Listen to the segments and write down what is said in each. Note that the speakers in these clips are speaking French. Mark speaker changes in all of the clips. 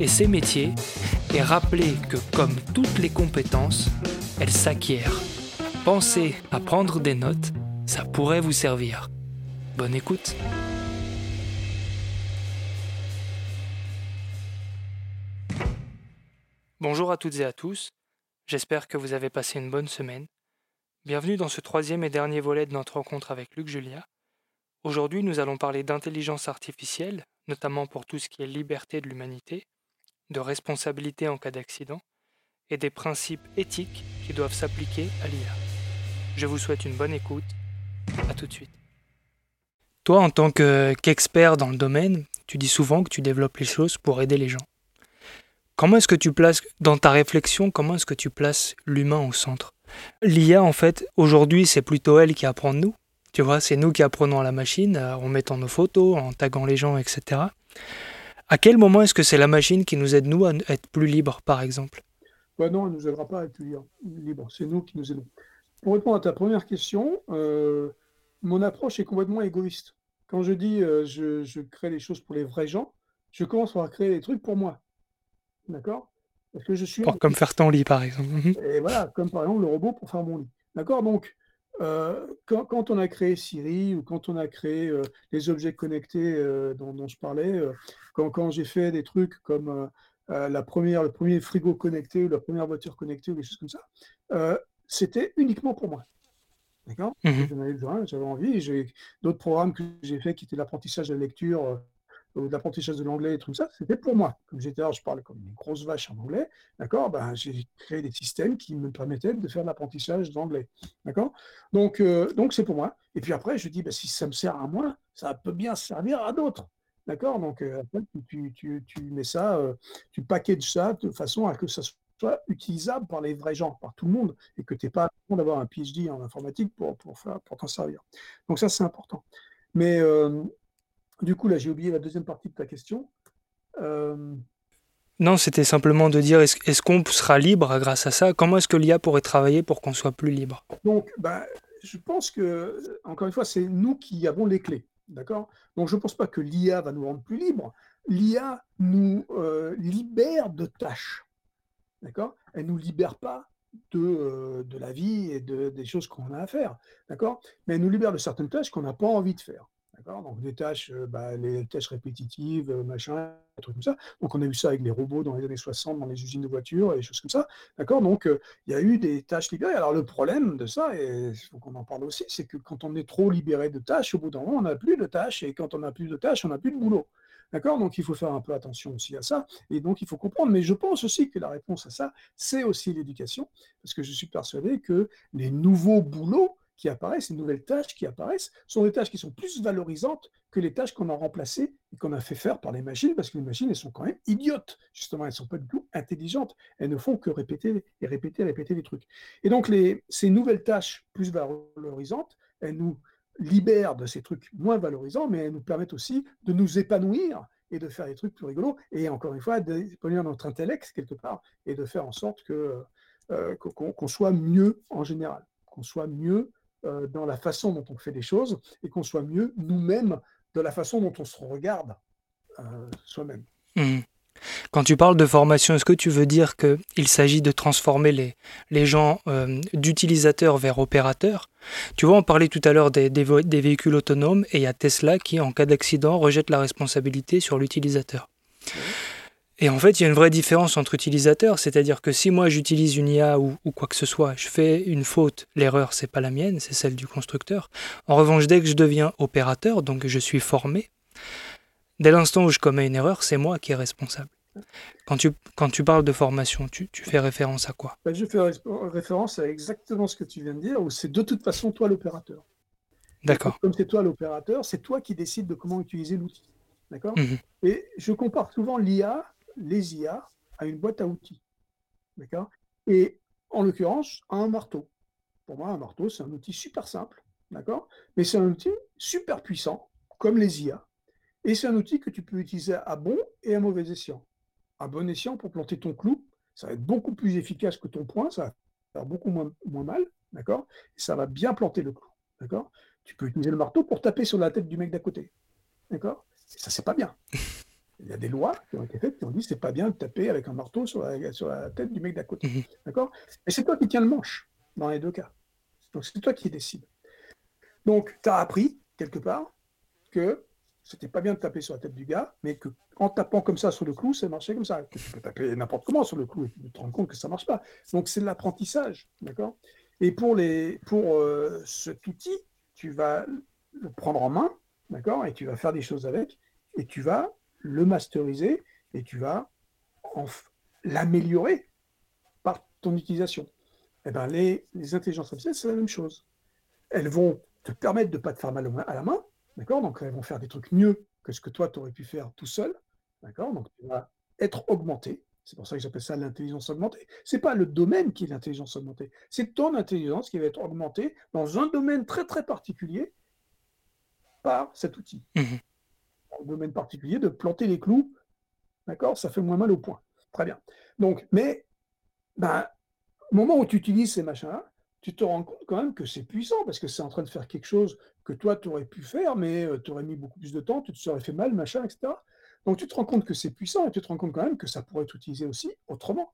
Speaker 1: et ses métiers et rappeler que comme toutes les compétences, elles s'acquièrent. Pensez à prendre des notes, ça pourrait vous servir. Bonne écoute. Bonjour à toutes et à tous, j'espère que vous avez passé une bonne semaine. Bienvenue dans ce troisième et dernier volet de notre rencontre avec Luc Julia. Aujourd'hui, nous allons parler d'intelligence artificielle, notamment pour tout ce qui est liberté de l'humanité, de responsabilité en cas d'accident, et des principes éthiques qui doivent s'appliquer à l'IA. Je vous souhaite une bonne écoute. À tout de suite. Toi, en tant qu'expert dans le domaine, tu dis souvent que tu développes les choses pour aider les gens. Comment est-ce que tu places, dans ta réflexion, comment est-ce que tu places l'humain au centre? L'IA, en fait, aujourd'hui, c'est plutôt elle qui apprend de nous. Tu vois, c'est nous qui apprenons à la machine euh, en mettant nos photos, en taguant les gens, etc. À quel moment est-ce que c'est la machine qui nous aide, nous, à être plus libres, par exemple?
Speaker 2: Bah Non, elle ne nous aidera pas à être plus libres. C'est nous qui nous aidons. Pour répondre à ta première question, euh, mon approche est complètement égoïste. Quand je dis euh, je, crée les choses pour les vrais gens, je commence par créer des trucs pour moi. D'accord?
Speaker 1: Parce que je suis. comme faire ton lit, par exemple.
Speaker 2: Et voilà, comme par exemple le robot pour faire mon lit. D'accord? Donc, euh, quand, on a créé Siri ou quand on a créé les objets connectés dont, je parlais, quand, quand j'ai fait des trucs comme la première, le premier frigo connecté ou la première voiture connectée ou des choses comme ça, c'était uniquement pour moi. D'accord? Mmh J'avais envie. J'ai d'autres programmes que j'ai fait qui étaient l'apprentissage de la lecture euh, de l'apprentissage de l'anglais et tout ça, c'était pour moi. Comme j'étais là, je parle comme une grosse vache en anglais, d'accord ben, J'ai créé des systèmes qui me permettaient de faire de l'apprentissage d'anglais, d'accord Donc, euh, donc c'est pour moi. Et puis après, je dis, ben, si ça me sert à moi, ça peut bien servir à d'autres. D'accord Donc, euh, tu, tu, tu, mets ça, tu packages ça de façon à que ça soit utilisable par les vrais gens, par tout le monde, et que tu n'es pas besoin d'avoir un PhD en informatique pour, pour, pour t'en servir. Donc ça, c'est important. Mais euh, du coup, là, j'ai oublié la deuxième partie de ta question.
Speaker 1: Euh, non, c'était simplement de dire est-ce, qu'on sera libre grâce à ça? Comment est-ce que l'IA pourrait travailler pour qu'on soit plus libre?
Speaker 2: Donc, bah, je pense que, encore une fois, c'est nous qui avons les clés. D'accord? Donc, je ne pense pas que l'IA va nous rendre plus libres. L'IA nous euh, libère de tâches. D'accord? Elle ne nous libère pas de, euh, de la vie et de, des choses qu'on a à faire. D'accord? Mais elle nous libère de certaines tâches qu'on n'a pas envie de faire. Donc des tâches, euh, bah, les tâches répétitives, euh, machin, des trucs comme ça. Donc on a vu ça avec les robots dans les années 60, dans les usines de voitures et des choses comme ça. D'accord? Donc il y a eu des tâches libérées. Alors le problème de ça, et il faut qu'on en parle aussi, c'est que quand on est trop libéré de tâches, au bout d'un moment, on n'a plus de tâches. Et quand on n'a plus de tâches, on n'a plus de boulot. D'accord? Donc il faut faire un peu attention aussi à ça. Et donc il faut comprendre. Mais je pense aussi que la réponse à ça, c'est aussi l'éducation. Parce que je suis persuadé que les nouveaux boulots qui apparaissent, les nouvelles tâches qui apparaissent, sont des tâches qui sont plus valorisantes que les tâches qu'on a remplacées et qu'on a fait faire par les machines, parce que les machines, elles sont quand même idiotes. Justement, elles ne sont pas du tout intelligentes. Elles ne font que répéter et répéter, répéter les trucs. Et donc, les, ces nouvelles tâches plus valorisantes, elles nous libèrent de ces trucs moins valorisants, mais elles nous permettent aussi de nous épanouir et de faire des trucs plus rigolos, et encore une fois, d'épanouir notre intellect quelque part, et de faire en sorte que euh, qu'on soit mieux en général, qu'on soit mieux euh, dans la façon dont on fait les choses, et qu'on soit mieux nous-mêmes de la façon dont on se regarde euh, soi-même.
Speaker 1: Mmh. Quand tu parles de formation, est-ce que tu veux dire qu'il s'agit de transformer les, les gens euh, d'utilisateurs vers opérateurs? Tu vois, on parlait tout à l'heure des, des, véhicules autonomes et il y a Tesla qui, en cas d'accident, rejette la responsabilité sur l'utilisateur. Et en fait, il y a une vraie différence entre utilisateurs, c'est-à-dire que si moi j'utilise une IA ou, ou, quoi que ce soit, je fais une faute, l'erreur c'est pas la mienne, c'est celle du constructeur. En revanche, dès que je deviens opérateur, donc je suis formé, dès l'instant où je commets une erreur, c'est moi qui est responsable. Quand tu, quand tu parles de formation, tu, tu fais référence à quoi?
Speaker 2: Ben, Je fais référence à exactement ce que tu viens de dire, où c'est de toute façon toi l'opérateur.
Speaker 1: D'accord.
Speaker 2: Comme c'est toi l'opérateur, c'est toi qui décides de comment utiliser l'outil. D'accord? Mmh. Et je compare souvent l'IA, les IA, à une boîte à outils. D'accord? Et en l'occurrence, à un marteau. Pour moi, un marteau, c'est un outil super simple. D'accord? Mais c'est un outil super puissant, comme les IA. Et c'est un outil que tu peux utiliser à bon et à mauvais escient. À bon escient pour planter ton clou, ça va être beaucoup plus efficace que ton poing, ça va faire beaucoup moins, mal, d'accord? Et ça va bien planter le clou, d'accord? Tu peux utiliser le marteau pour taper sur la tête du mec d'à côté, d'accord? Ça, c'est pas bien. Il y a des lois qui ont été faites qui ont dit que c'est pas bien de taper avec un marteau sur la, sur la tête du mec d'à côté. Mhm. D'accord? Et c'est toi qui tiens le manche dans les deux cas. Donc c'est toi qui décide. Donc tu as appris quelque part que c'était pas bien de taper sur la tête du gars, mais que en tapant comme ça sur le clou, ça marchait comme ça. Tu peux taper n'importe comment sur le clou et tu te rends compte que ça marche pas. Donc c'est de l'apprentissage, d'accord? Et pour les pour euh, cet outil, tu vas le prendre en main, d'accord? Et tu vas faire des choses avec, et tu vas le masteriser, et tu vas l'améliorer par ton utilisation. Eh ben, les, les intelligences artificielles, c'est la même chose. Elles vont te permettre de ne pas te faire mal à la main, d'accord? Donc, elles vont faire des trucs mieux que ce que toi, tu aurais pu faire tout seul, d'accord? Donc, tu vas être augmenté. C'est pour ça que j'appelle ça l'intelligence augmentée. Ce n'est pas le domaine qui est l'intelligence augmentée, c'est ton intelligence qui va être augmentée dans un domaine très, très particulier par cet outil. Mmh domaine particulier, de planter les clous, d'accord? Ça fait moins mal au point. Très bien. Donc, mais, ben, au moment où tu utilises ces machins-là, tu te rends compte quand même que c'est puissant parce que c'est en train de faire quelque chose que toi, tu aurais pu faire, mais euh, tu aurais mis beaucoup plus de temps, tu te serais fait mal, machin, etc. Donc, tu te rends compte que c'est puissant et tu te rends compte quand même que ça pourrait être utilisé aussi autrement.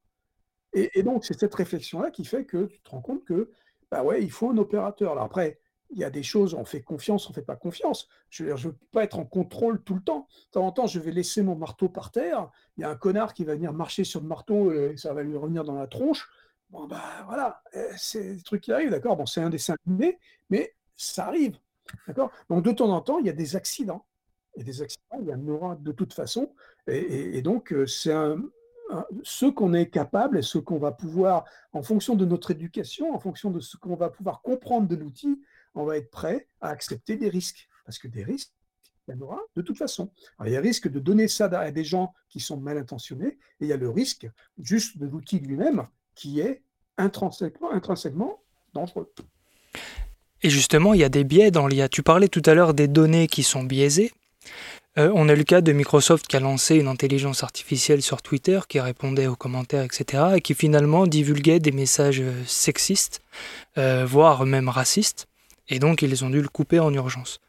Speaker 2: Et, et donc, c'est cette réflexion-là qui fait que tu te rends compte que, bah ouais, il faut un opérateur. Alors après, il y a des choses, on fait confiance, on ne fait pas confiance. Je ne veux pas être en contrôle tout le temps. De temps en temps, je vais laisser mon marteau par terre. Il y a un connard qui va venir marcher sur le marteau et ça va lui revenir dans la tronche. Bon, ben voilà, eh, c'est des trucs qui arrivent, d'accord? Bon, c'est un dessin animé, mais ça arrive, d'accord? Donc, de temps en temps, il y a des accidents. Et des accidents, il y en aura de toute façon. Et, donc, euh, c'est ce qu'on est capable et ce qu'on va pouvoir, en fonction de notre éducation, en fonction de ce qu'on va pouvoir comprendre de l'outil, on va être prêt à accepter des risques. Parce que des risques, il y en aura de toute façon. il y a le risque de donner ça à des gens qui sont mal intentionnés, et il y a le risque juste de l'outil lui-même qui est intrinsèquement, intrinsèquement dangereux.
Speaker 1: Et justement, il y a des biais dans l'IA. Tu parlais tout à l'heure des données qui sont biaisées. Euh, on a le cas de Microsoft qui a lancé une intelligence artificielle sur Twitter qui répondait aux commentaires, etc., et qui finalement divulguait des messages euh, sexistes, euh, voire même racistes et donc ils ont dû le couper en urgence.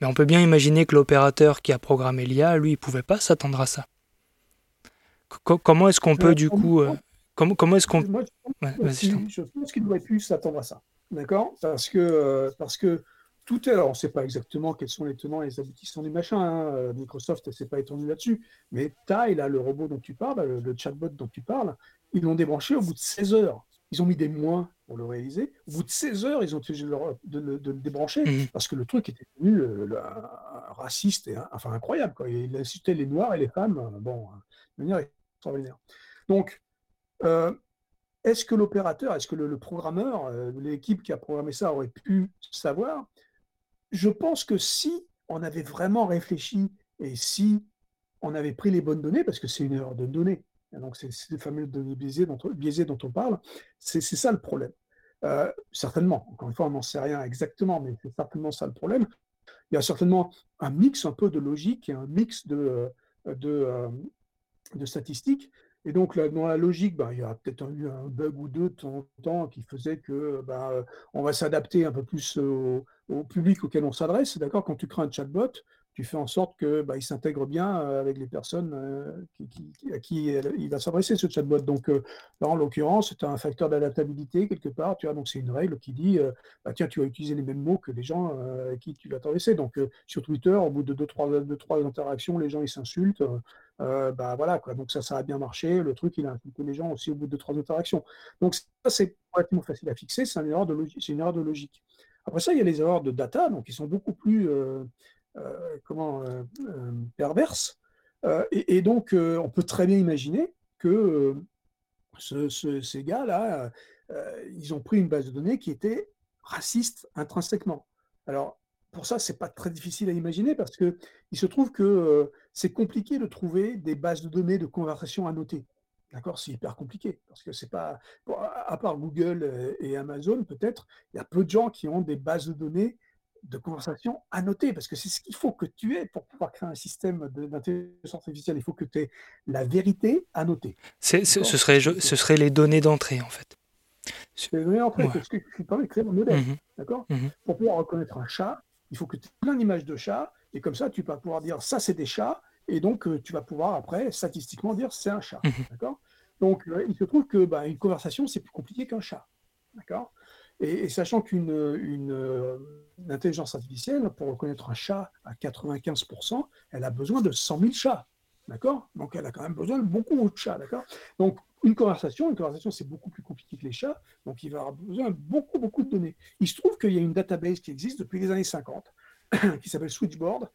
Speaker 1: Mais on peut bien imaginer que l'opérateur qui a programmé l'IA, lui, il pouvait pas s'attendre à ça. comment est-ce qu'on peut euh, du coup... Euh, comment, comment est-ce qu'on...
Speaker 2: je, pense qu'il aurait pu s'attendre à ça. D'accord? Parce que, euh, parce que tout est... Alors, on ne sait pas exactement quels sont les tenants et les aboutissants du machin. Hein. Microsoft ne s'est pas étendu là-dessus. Mais Ty, là, le robot dont tu parles, le, le chatbot dont tu parles, ils l'ont débranché au bout de 16 heures. Ils ont mis des mois pour le réaliser. Au bout de 16 heures, ils ont été de, le, débrancher mmh parce que le truc était devenu euh, raciste et enfin incroyable. Quoi. Il insultait les Noirs et les femmes, euh, bon, de manière extraordinaire. Donc, euh, est-ce que l'opérateur, est-ce que le, programmeur, l'équipe qui a programmé ça aurait pu savoir? Je pense que si on avait vraiment réfléchi et si on avait pris les bonnes données, parce que c'est une erreur de données, donc, c'est ces fameux données biaisées dont, dont on parle. C'est ça le problème. Euh, certainement, encore une fois, on n'en sait rien exactement, mais c'est certainement ça le problème. Il y a certainement un mix un peu de logique et un mix de, euh, euh, de statistiques. Et donc, dans la logique, bah, il y a peut-être eu un bug ou deux de temps en temps qui faisait que bah, on va s'adapter un peu plus au, au, public auquel on s'adresse. D'accord? Quand tu crées un chatbot, tu fais en sorte que bah, s'intègre bien euh, avec les personnes euh, qui, à qui il va s'adresser ce chatbot. Donc euh, là, en l'occurrence, c'est un facteur d'adaptabilité quelque part. Tu vois, donc c'est une règle qui dit, bah, tiens, tu vas utiliser les mêmes mots que les gens à qui tu vas t'adresser. Donc sur Twitter, au bout de deux trois, deux, trois interactions, les gens ils s'insultent. bah voilà quoi. Donc ça, ça a bien marché. Le truc, il a insulté les gens aussi au bout de trois interactions. Donc ça, c'est relativement facile à fixer. C'est une erreur de logique. C'est une erreur de logique. Après ça, il y a les erreurs de data, donc qui sont beaucoup plus comment perverses. Et, et, donc, on peut très bien imaginer que ce, ces gars-là, ils ont pris une base de données qui était raciste intrinsèquement. Alors, pour ça, c'est pas très difficile à imaginer parce que il se trouve que c'est compliqué de trouver des bases de données de conversation annotées. D'accord C'est hyper compliqué parce que c'est pas. à part Google et Amazon, peut-être, il y a peu de gens qui ont des bases de données de conversation annotées parce que c'est ce qu'il faut que tu aies pour pouvoir créer un système d'intelligence artificielle. Il faut que tu aies la vérité annotée.
Speaker 1: ce, serait, ce serait les données d'entrée en fait.
Speaker 2: Les données d'entrée, ouais. ce qui permet de créer un modèle. Mmh d'accord? Mmh Pour pouvoir reconnaître un chat, il faut que tu aies plein d'images de chats, et comme ça, tu vas pouvoir dire ça, c'est des chats, et donc euh, tu vas pouvoir après, statistiquement, dire c'est un chat. Mhm. D'accord? Donc, euh, il se trouve que bah, une conversation, c'est plus compliqué qu'un chat. D'accord? Et, sachant qu'une une, intelligence artificielle, pour reconnaître un chat à 95%, elle a besoin de 100 000 chats. D'accord? Donc, elle a quand même besoin de beaucoup de chats. D'accord? Donc, une conversation, une conversation, c'est beaucoup plus compliqué que les chats. Donc, il va avoir besoin de beaucoup, beaucoup de données. Il se trouve qu'il y a une database qui existe depuis les années 50 qui s'appelle Switchboard.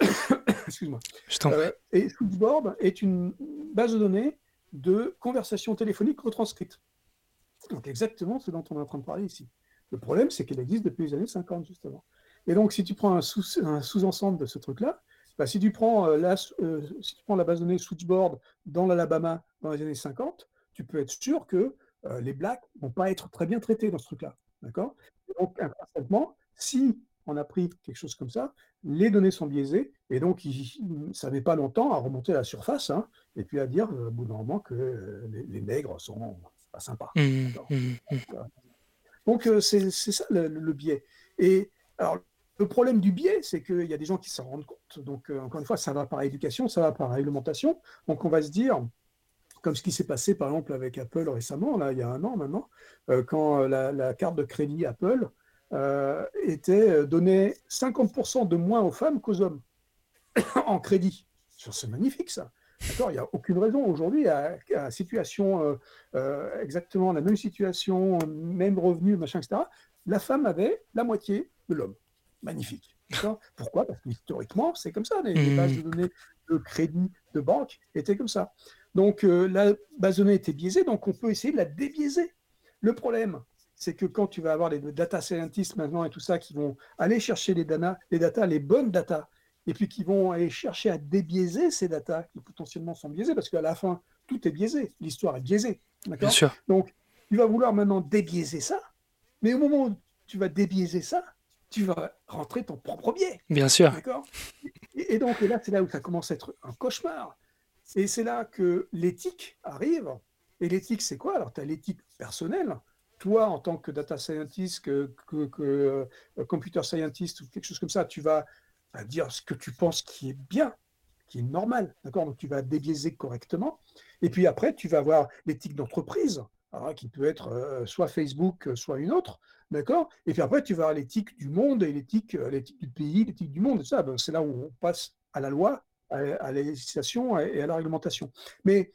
Speaker 2: Excuse-moi. Euh, et Switchboard est une base de données de conversations téléphoniques retranscrites. Donc exactement ce dont on est en train de parler ici. Le problème, c'est qu'elle existe depuis les années 50, justement. Et donc, si tu prends un, sous-ensemble de ce truc-là, bah, si, tu prends, euh, la, euh, si tu prends la base de données Switchboard dans l'Alabama dans les années 50, tu peux être sûr que les blacks ne vont pas être très bien traités dans ce truc-là. D'accord? Donc, intrinsèquement, si on a pris quelque chose comme ça, les données sont biaisées, et donc ça n'avait pas longtemps à remonter à la surface, hein, et puis à dire euh, au bout d'un moment que euh, les, nègres sont pas. Mmh, mmh, mmh. Donc euh, c'est ça le, biais. Et alors le problème du biais, c'est qu'il y a des gens qui s'en rendent compte. Donc encore une fois, ça va par éducation, ça va par réglementation. Donc on va se dire, comme ce qui s'est passé par exemple avec Apple récemment, là, il y a un an maintenant, quand la, la, carte de crédit Apple euh, était euh, donné 50% de moins aux femmes qu'aux hommes en crédit. C'est magnifique ça. D'accord Il n'y a aucune raison aujourd'hui à, à, situation euh, exactement la même situation, même revenu, machin, etc. La femme avait la moitié de l'homme. Magnifique. Pourquoi? Parce que historiquement, c'est comme ça. Les, les, bases de données de crédit de banque étaient comme ça. Donc la base de données était biaisée, donc on peut essayer de la débiaiser. Le problème, c'est que quand tu vas avoir les data scientists maintenant et tout ça qui vont aller chercher les, data, les data, les bonnes data, et puis qui vont aller chercher à débiaiser ces data qui potentiellement sont biaisées, parce qu'à la fin, tout est biaisé, l'histoire est biaisée. Bien sûr. Donc, tu vas vouloir maintenant débiaiser ça, mais au moment où tu vas débiaiser ça, tu vas rentrer ton propre biais.
Speaker 1: Bien sûr.
Speaker 2: D'accord? Et, et, donc, et là, c'est là où ça commence à être un cauchemar. Et c'est là que l'éthique arrive. Et l'éthique, c'est quoi? Alors, tu as l'éthique personnelle, toi, en tant que data scientist, que, que, euh, computer scientist ou quelque chose comme ça, tu vas, dire ce que tu penses qui est bien, qui est normal, d'accord? Donc tu vas débiaiser correctement. Et puis après, tu vas avoir l'éthique d'entreprise, hein, qui peut être euh, soit Facebook, euh, soit une autre, d'accord? Et puis après, tu vas avoir l'éthique du monde et l'éthique, l'éthique du pays, l'éthique du monde, et ça. Ben, c'est là où on passe à la loi, à, à la législation et à la réglementation. Mais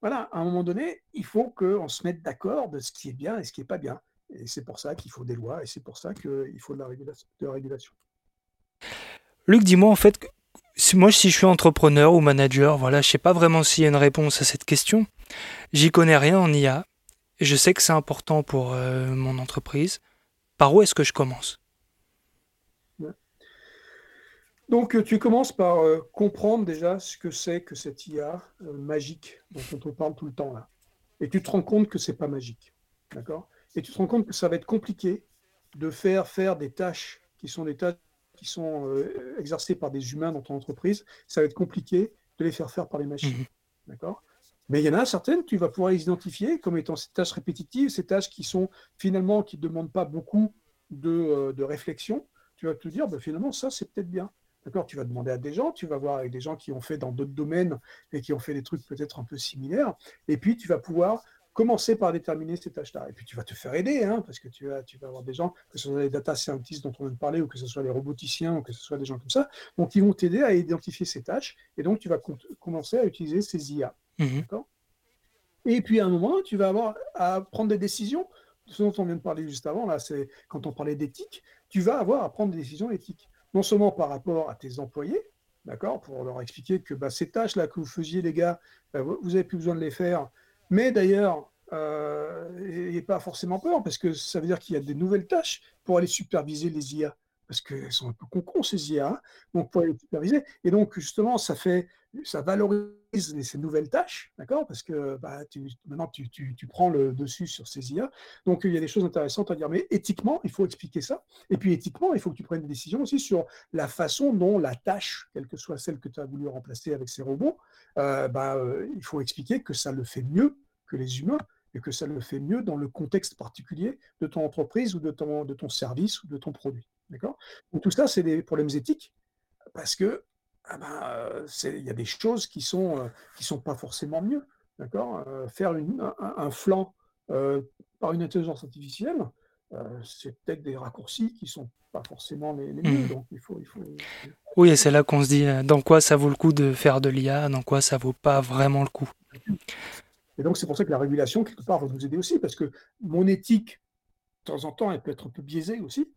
Speaker 2: voilà, à un moment donné, il faut qu'on se mette d'accord de ce qui est bien et ce qui n'est pas bien. Et c'est pour ça qu'il faut des lois et c'est pour ça qu'il faut de la, régulation,
Speaker 1: Luc, dis-moi en fait, moi si je suis entrepreneur ou manager, voilà, je sais pas vraiment s'il y a une réponse à cette question. J'y connais rien en IA. Je sais que c'est important pour euh, mon entreprise. Par où est-ce que je commence?
Speaker 2: Donc, euh, tu commences par euh, comprendre déjà ce que c'est que cette IA magique dont on te parle tout le temps là. Et tu te rends compte que c'est pas magique. D'accord? Et tu te rends compte que ça va être compliqué de faire faire des tâches qui sont des tâches qui sont exercées par des humains dans ton entreprise. Ça va être compliqué de les faire faire par les machines. Mmh D'accord? Mais il y en a certaines, tu vas pouvoir les identifier comme étant ces tâches répétitives, ces tâches qui sont finalement qui ne demandent pas beaucoup de, de réflexion. Tu vas te dire, ben, finalement, ça, c'est peut-être bien. D'accord? Tu vas demander à des gens, tu vas voir avec des gens qui ont fait dans d'autres domaines et qui ont fait des trucs peut-être un peu similaires. Et puis, tu vas pouvoir commencer par déterminer ces tâches-là. Et puis tu vas te faire aider, hein, parce que tu vas, tu vas avoir des gens, que ce soit les data scientists dont on vient de parler, ou que ce soit les roboticiens, ou que ce soit des gens comme ça, donc ils vont t'aider à identifier ces tâches, et donc tu vas commencer à utiliser ces IA.
Speaker 1: Mhm.
Speaker 2: Et puis à un moment, tu vas avoir à prendre des décisions. Ce dont on vient de parler juste avant, là, c'est quand on parlait d'éthique, tu vas avoir à prendre des décisions éthiques. Non seulement par rapport à tes employés, d'accord, pour leur expliquer que bah, ces tâches-là que vous faisiez, les gars, bah, vous n'avez plus besoin de les faire. Mais d'ailleurs, euh, n'ayez pas forcément peur, parce que ça veut dire qu'il y a des nouvelles tâches pour aller superviser les IA parce qu'elles sont un peu con ces IA, hein. donc pour les superviser. Et donc, justement, ça fait, ça valorise ces nouvelles tâches, d'accord Parce que bah, maintenant, tu, prends le dessus sur ces IA. Donc, il y a des choses intéressantes à dire. Mais éthiquement, il faut expliquer ça. Et puis, éthiquement, il faut que tu prennes des décisions aussi sur la façon dont la tâche, quelle que soit celle que tu as voulu remplacer avec ces robots, euh, bah, euh, il faut expliquer que ça le fait mieux que les humains et que ça le fait mieux dans le contexte particulier de ton entreprise ou de ton, de ton service ou de ton produit. D'accord? Donc tout ça, c'est des problèmes éthiques parce que ah ben, il y a des choses qui sont euh, qui sont pas forcément mieux. D'accord euh, Faire une, un, flanc euh, par une intelligence artificielle, c'est peut-être des raccourcis qui sont pas forcément les, mieux.
Speaker 1: Mmh.
Speaker 2: Donc il faut, il faut...
Speaker 1: Oui, et c'est là qu'on se dit dans quoi ça vaut le coup de faire de l'IA, dans quoi ça vaut pas vraiment le coup.
Speaker 2: Et donc c'est pour ça que la régulation, quelque part, va nous aider aussi, parce que mon éthique, de temps en temps, elle peut être un peu biaisée aussi.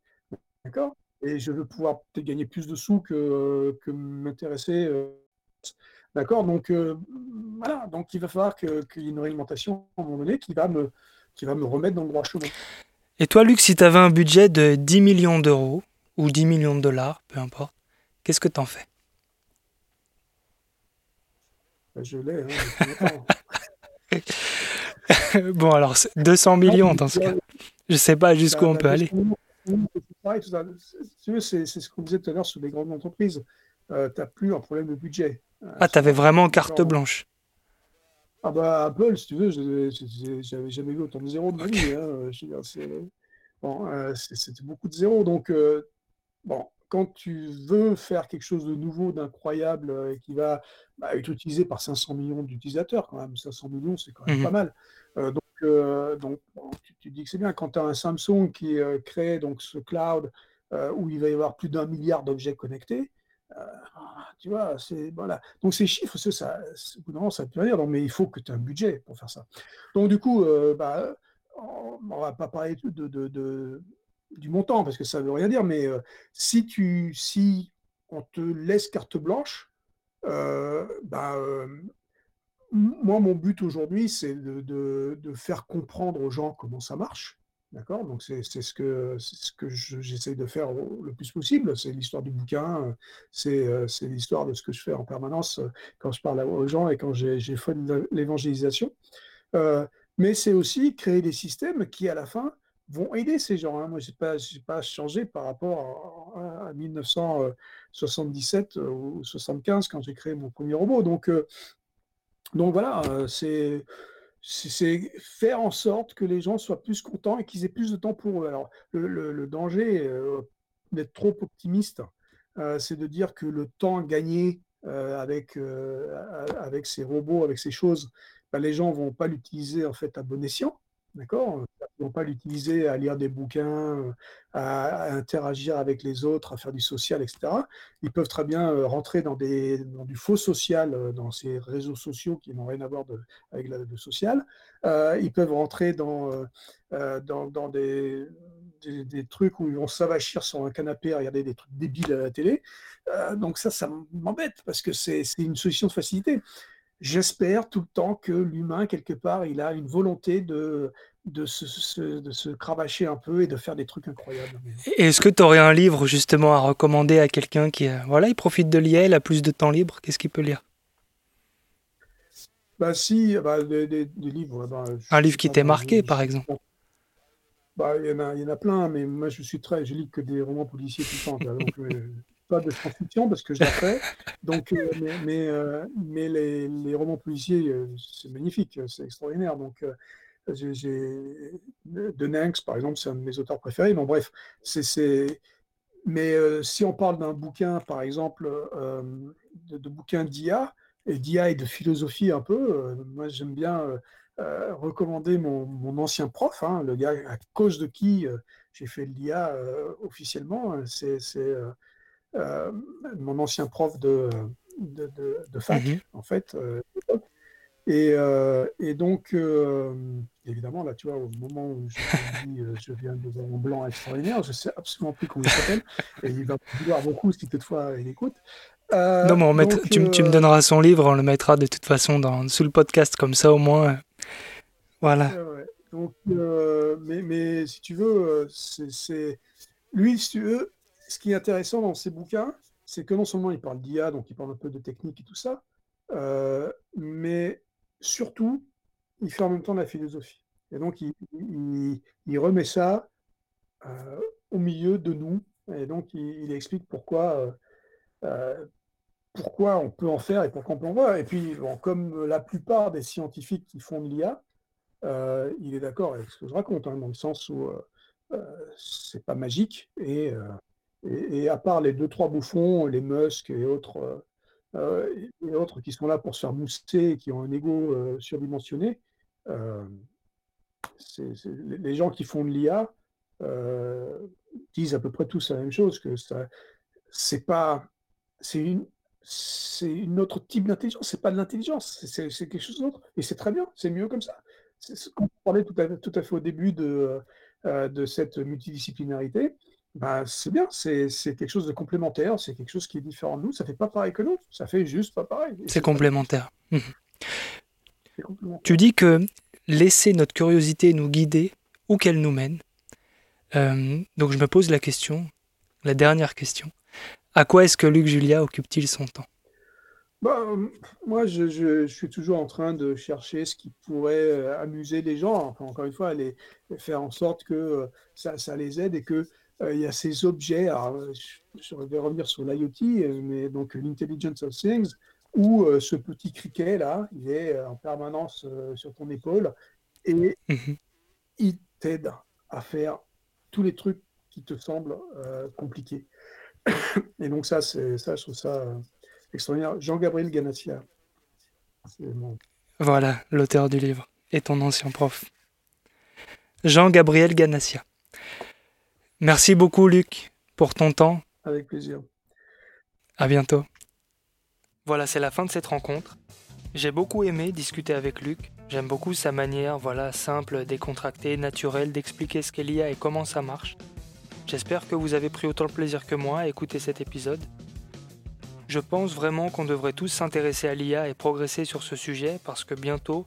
Speaker 2: D'accord Et je veux pouvoir peut-être gagner plus de sous que, que m'intéresser. Euh, d'accord Donc, euh, voilà. Donc, il va falloir qu'il y ait une réglementation à un moment donné qui va me, qui va me remettre dans le droit chemin.
Speaker 1: Et toi, Luc, si tu avais un budget de 10 millions d'euros ou 10 millions de dollars, peu importe, qu'est-ce que tu en fais?
Speaker 2: Ben, Je l'ai. Hein,
Speaker 1: bon, alors, 200 millions dans ce cas. Je sais pas jusqu'où on peut aller
Speaker 2: c'est ce qu'on disait tout à l'heure sur les grandes entreprises. Euh, tu n'as plus un problème de budget.
Speaker 1: Euh, ah, tu avais vraiment carte blanche.
Speaker 2: Ah bah Apple, si tu veux, j'avais jamais vu autant de zéros de ma vie. Hein. Euh, c'était beaucoup de zéros. Donc, bon, quand tu veux faire quelque chose de nouveau, d'incroyable, et qui va bah, être utilisé par 500 millions d'utilisateurs, quand même, 500 millions, c'est quand même mmh pas mal. donc, donc tu, dis que c'est bien. Quand tu as un Samsung qui crée donc ce cloud où il va y avoir plus d'un milliard d'objets connectés, tu vois, c'est voilà. Donc ces chiffres, ça, ça, ça peut dire. mais il faut que tu aies un budget pour faire ça. Donc du coup, bah, on, ne va pas parler de, du montant parce que ça veut rien dire. Mais si tu, si on te laisse carte blanche, bah, moi, mon but aujourd'hui, c'est de, faire comprendre aux gens comment ça marche. D'accord? Donc, c'est ce que, ce que j'essaye de faire le plus possible. C'est l'histoire du bouquin, c'est l'histoire de ce que je fais en permanence quand je parle aux gens et quand j'ai fait l'évangélisation. mais c'est aussi créer des systèmes qui, à la fin, vont aider ces gens. Hein. Moi, je n'ai pas, pas changé par rapport à, à 1977 ou 75 quand j'ai créé mon premier robot. Donc, donc voilà, euh, c'est faire en sorte que les gens soient plus contents et qu'ils aient plus de temps pour eux. Alors, le, danger euh, d'être trop optimiste, euh, c'est de dire que le temps gagné avec, ces robots, avec ces choses, ben, les gens ne vont pas l'utiliser en fait à bon escient. D'accord? Ne vont pas l'utiliser à lire des bouquins, euh, à, interagir avec les autres, à faire du social, etc. Ils peuvent très bien euh, rentrer dans, des, dans du faux social, euh, dans ces réseaux sociaux qui n'ont rien à voir avec le social. ils peuvent rentrer dans, dans, des, des, trucs où ils vont s'avachir sur un canapé à regarder des trucs débiles à la télé. donc ça, ça m'embête parce que c'est une solution de facilité j'espère tout le temps que l'humain, quelque part, il a une volonté de, de, se, de se cravacher un peu et de faire des trucs incroyables.
Speaker 1: Est-ce que tu aurais un livre justement à recommander à quelqu'un qui voilà, il profite de l'IA, il a plus de temps libre Qu'est-ce qu'il peut lire?
Speaker 2: Bah si, bah, des, livres. Bah,
Speaker 1: un livre qui t'est marqué, par exemple.
Speaker 2: Bah, il, y en a, il y en a plein, mais moi je suis très, je lis que des romans policiers tout le temps. Donc, euh, pas de science-fiction parce que je l'ai fait. Donc, euh, mais, euh, mais, les, les, romans policiers, c'est magnifique, c'est extraordinaire. Donc, De Nanks, par exemple, c'est un de mes auteurs préférés. Donc, bref, c'est. Mais si on parle d'un bouquin, par exemple, de, de bouquin d'IA, et d'IA et de philosophie un peu, moi j'aime bien recommander mon, mon, ancien prof, hein, le gars à cause de qui j'ai fait l'IA officiellement. C'est mon ancien prof de, de, de, fac, mmh en fait. Et, et, donc, évidemment, là, tu vois, au moment où je dis je viens de un blanc extraordinaire, je ne sais absolument plus comment il s'appelle, et il va vouloir beaucoup si toutefois il écoute.
Speaker 1: Euh, non, mais tu, me donneras son livre, on le mettra de toute façon dans, sous le podcast, comme ça au moins. voilà.
Speaker 2: Donc, mais, mais, si tu veux, c'est lui, si tu veux, ce qui est intéressant dans ses bouquins, c'est que non seulement il parle d'IA, donc il parle un peu de technique et tout ça, mais surtout, il fait en même temps de la philosophie. Et donc, il, remet ça au milieu de nous, et donc il, explique pourquoi pourquoi on peut en faire et pourquoi on peut en voir. Et puis, comme la plupart des scientifiques qui font de l'IA, euh, il est d'accord avec ce que je raconte, hein, dans le sens où euh, euh c'est pas magique. Et, euh, et, à part les deux, trois bouffons, les Musk et autres, et autres qui sont là pour se faire mousser qui ont un ego surdimensionné, les gens qui font de l'IA disent à peu près tous la même chose, que c'est pas, c'est une, c'est une autre type d'intelligence, c'est pas de l'intelligence, c'est quelque chose d'autre. Et c'est très bien, c'est mieux comme ça. C'est ce qu'on parlait tout à, tout à, fait au début de, euh, de cette multidisciplinarité. Bah, c'est bien, c'est quelque chose de complémentaire, c'est quelque chose qui est différent de nous, ça fait pas pareil que nous, ça fait juste pas pareil.
Speaker 1: C'est complémentaire. Mmh. complémentaire. Tu dis que laisser notre curiosité nous guider où qu'elle nous mène. Euh, donc je me pose la question, la dernière question. À quoi est-ce que Luc Julia occupe-t-il son temps?
Speaker 2: Bah, moi, je, suis toujours en train de chercher ce qui pourrait euh, amuser les gens. encore une fois, aller faire en sorte que euh, ça, les aide et que euh, il y a ces objets. je, vais revenir sur l'IoT, mais donc l'intelligence of things, où ce petit criquet là, il est en permanence sur ton épaule et mhm. il t'aide à faire tous les trucs qui te semblent compliqués. Et donc ça, c'est ça, je trouve ça euh, extraordinaire. Jean-Gabriel Ganassia.
Speaker 1: Voilà, l'auteur du livre et ton ancien prof. Jean-Gabriel Ganassia. Merci beaucoup, Luc, pour ton temps.
Speaker 2: Avec plaisir.
Speaker 1: À bientôt. Voilà, c'est la fin de cette rencontre. J'ai beaucoup aimé discuter avec Luc. J'aime beaucoup sa manière, voilà, simple, décontractée, naturelle d'expliquer ce qu'il y a et comment ça marche. J'espère que vous avez pris autant de plaisir que moi à écouter cet épisode. Je pense vraiment qu'on devrait tous s'intéresser à l'IA et progresser sur ce sujet parce que bientôt,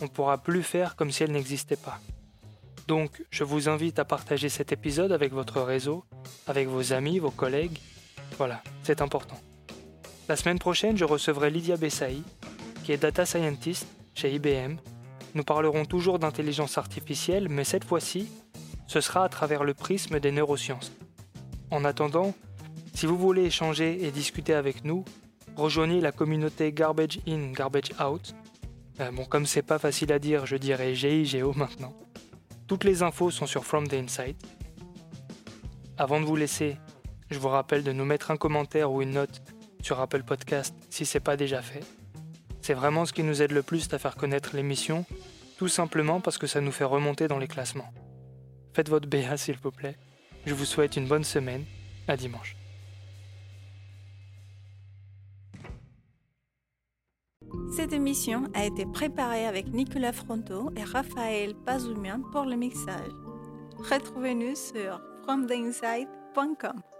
Speaker 1: on ne pourra plus faire comme si elle n'existait pas. Donc, je vous invite à partager cet épisode avec votre réseau, avec vos amis, vos collègues. Voilà, c'est important. La semaine prochaine, je recevrai Lydia Bessaï, qui est data scientist chez IBM. Nous parlerons toujours d'intelligence artificielle, mais cette fois-ci, ce sera à travers le prisme des neurosciences. En attendant, si vous voulez échanger et discuter avec nous, rejoignez la communauté Garbage In, Garbage Out. Euh, bon, comme c'est pas facile à dire, je dirais GIGO maintenant. Toutes les infos sont sur From the Inside. Avant de vous laisser, je vous rappelle de nous mettre un commentaire ou une note sur Apple Podcast si c'est pas déjà fait. C'est vraiment ce qui nous aide le plus à faire connaître l'émission, tout simplement parce que ça nous fait remonter dans les classements. Faites votre BA s'il vous plaît. Je vous souhaite une bonne semaine. À dimanche.
Speaker 3: Cette émission a été préparée avec Nicolas Fronto et Raphaël Pazumian pour le mixage. Retrouvez-nous sur fromtheinside.com.